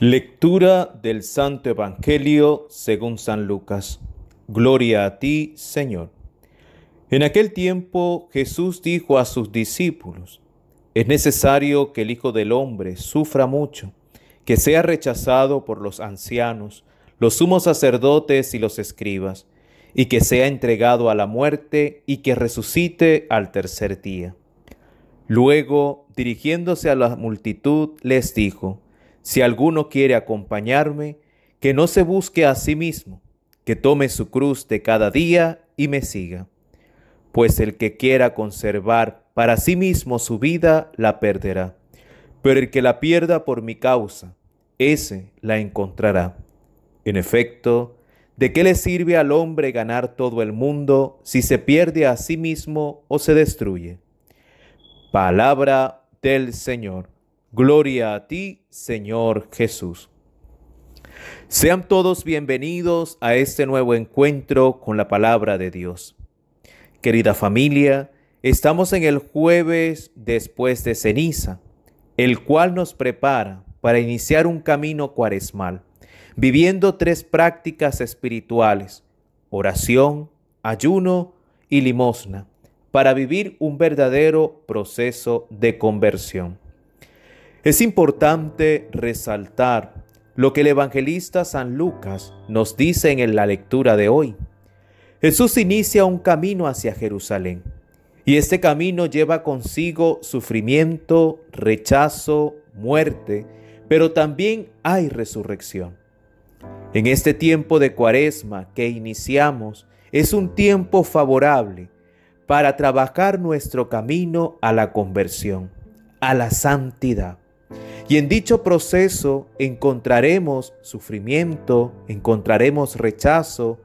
Lectura del Santo Evangelio según San Lucas. Gloria a ti, Señor. En aquel tiempo Jesús dijo a sus discípulos, es necesario que el Hijo del Hombre sufra mucho, que sea rechazado por los ancianos, los sumos sacerdotes y los escribas, y que sea entregado a la muerte y que resucite al tercer día. Luego, dirigiéndose a la multitud, les dijo, si alguno quiere acompañarme, que no se busque a sí mismo, que tome su cruz de cada día y me siga. Pues el que quiera conservar para sí mismo su vida, la perderá. Pero el que la pierda por mi causa, ese la encontrará. En efecto, ¿de qué le sirve al hombre ganar todo el mundo si se pierde a sí mismo o se destruye? Palabra del Señor. Gloria a ti, Señor Jesús. Sean todos bienvenidos a este nuevo encuentro con la palabra de Dios. Querida familia, estamos en el jueves después de ceniza, el cual nos prepara para iniciar un camino cuaresmal, viviendo tres prácticas espirituales, oración, ayuno y limosna, para vivir un verdadero proceso de conversión. Es importante resaltar lo que el evangelista San Lucas nos dice en la lectura de hoy. Jesús inicia un camino hacia Jerusalén y este camino lleva consigo sufrimiento, rechazo, muerte, pero también hay resurrección. En este tiempo de cuaresma que iniciamos es un tiempo favorable para trabajar nuestro camino a la conversión, a la santidad. Y en dicho proceso encontraremos sufrimiento, encontraremos rechazo,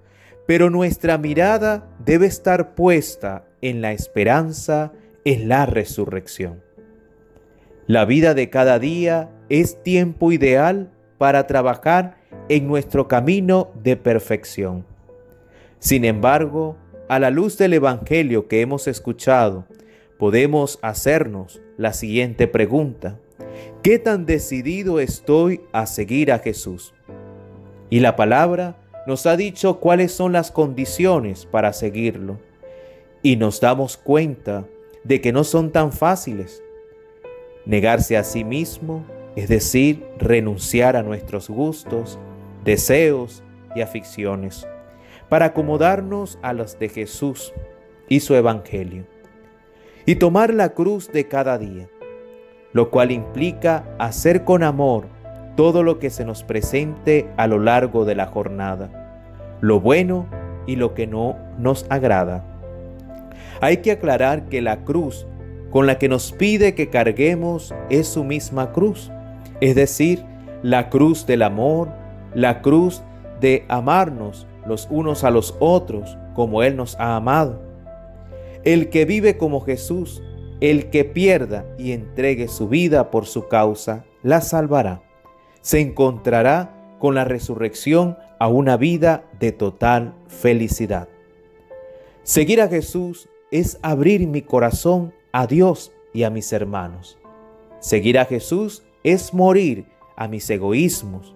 pero nuestra mirada debe estar puesta en la esperanza, en la resurrección. La vida de cada día es tiempo ideal para trabajar en nuestro camino de perfección. Sin embargo, a la luz del Evangelio que hemos escuchado, podemos hacernos la siguiente pregunta. ¿Qué tan decidido estoy a seguir a Jesús? Y la palabra nos ha dicho cuáles son las condiciones para seguirlo. Y nos damos cuenta de que no son tan fáciles. Negarse a sí mismo, es decir, renunciar a nuestros gustos, deseos y aficiones, para acomodarnos a los de Jesús y su Evangelio. Y tomar la cruz de cada día lo cual implica hacer con amor todo lo que se nos presente a lo largo de la jornada, lo bueno y lo que no nos agrada. Hay que aclarar que la cruz con la que nos pide que carguemos es su misma cruz, es decir, la cruz del amor, la cruz de amarnos los unos a los otros como Él nos ha amado. El que vive como Jesús el que pierda y entregue su vida por su causa, la salvará. Se encontrará con la resurrección a una vida de total felicidad. Seguir a Jesús es abrir mi corazón a Dios y a mis hermanos. Seguir a Jesús es morir a mis egoísmos,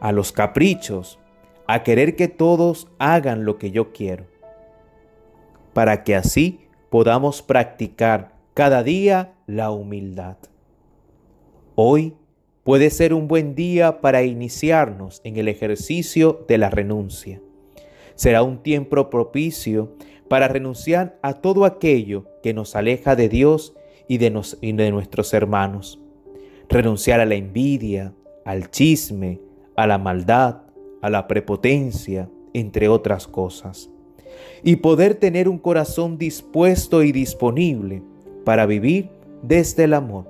a los caprichos, a querer que todos hagan lo que yo quiero, para que así podamos practicar cada día la humildad. Hoy puede ser un buen día para iniciarnos en el ejercicio de la renuncia. Será un tiempo propicio para renunciar a todo aquello que nos aleja de Dios y de, de nuestros hermanos. Renunciar a la envidia, al chisme, a la maldad, a la prepotencia, entre otras cosas. Y poder tener un corazón dispuesto y disponible para vivir desde el amor,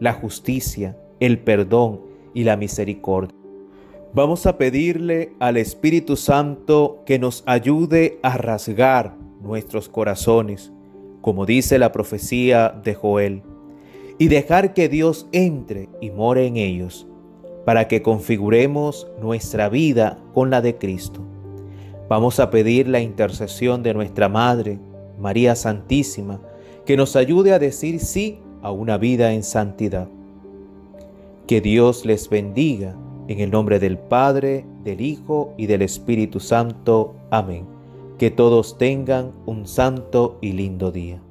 la justicia, el perdón y la misericordia. Vamos a pedirle al Espíritu Santo que nos ayude a rasgar nuestros corazones, como dice la profecía de Joel, y dejar que Dios entre y more en ellos, para que configuremos nuestra vida con la de Cristo. Vamos a pedir la intercesión de nuestra Madre, María Santísima, que nos ayude a decir sí a una vida en santidad. Que Dios les bendiga En el nombre del Padre, del Hijo y del Espíritu Santo. Amén. Que todos tengan un santo y lindo día.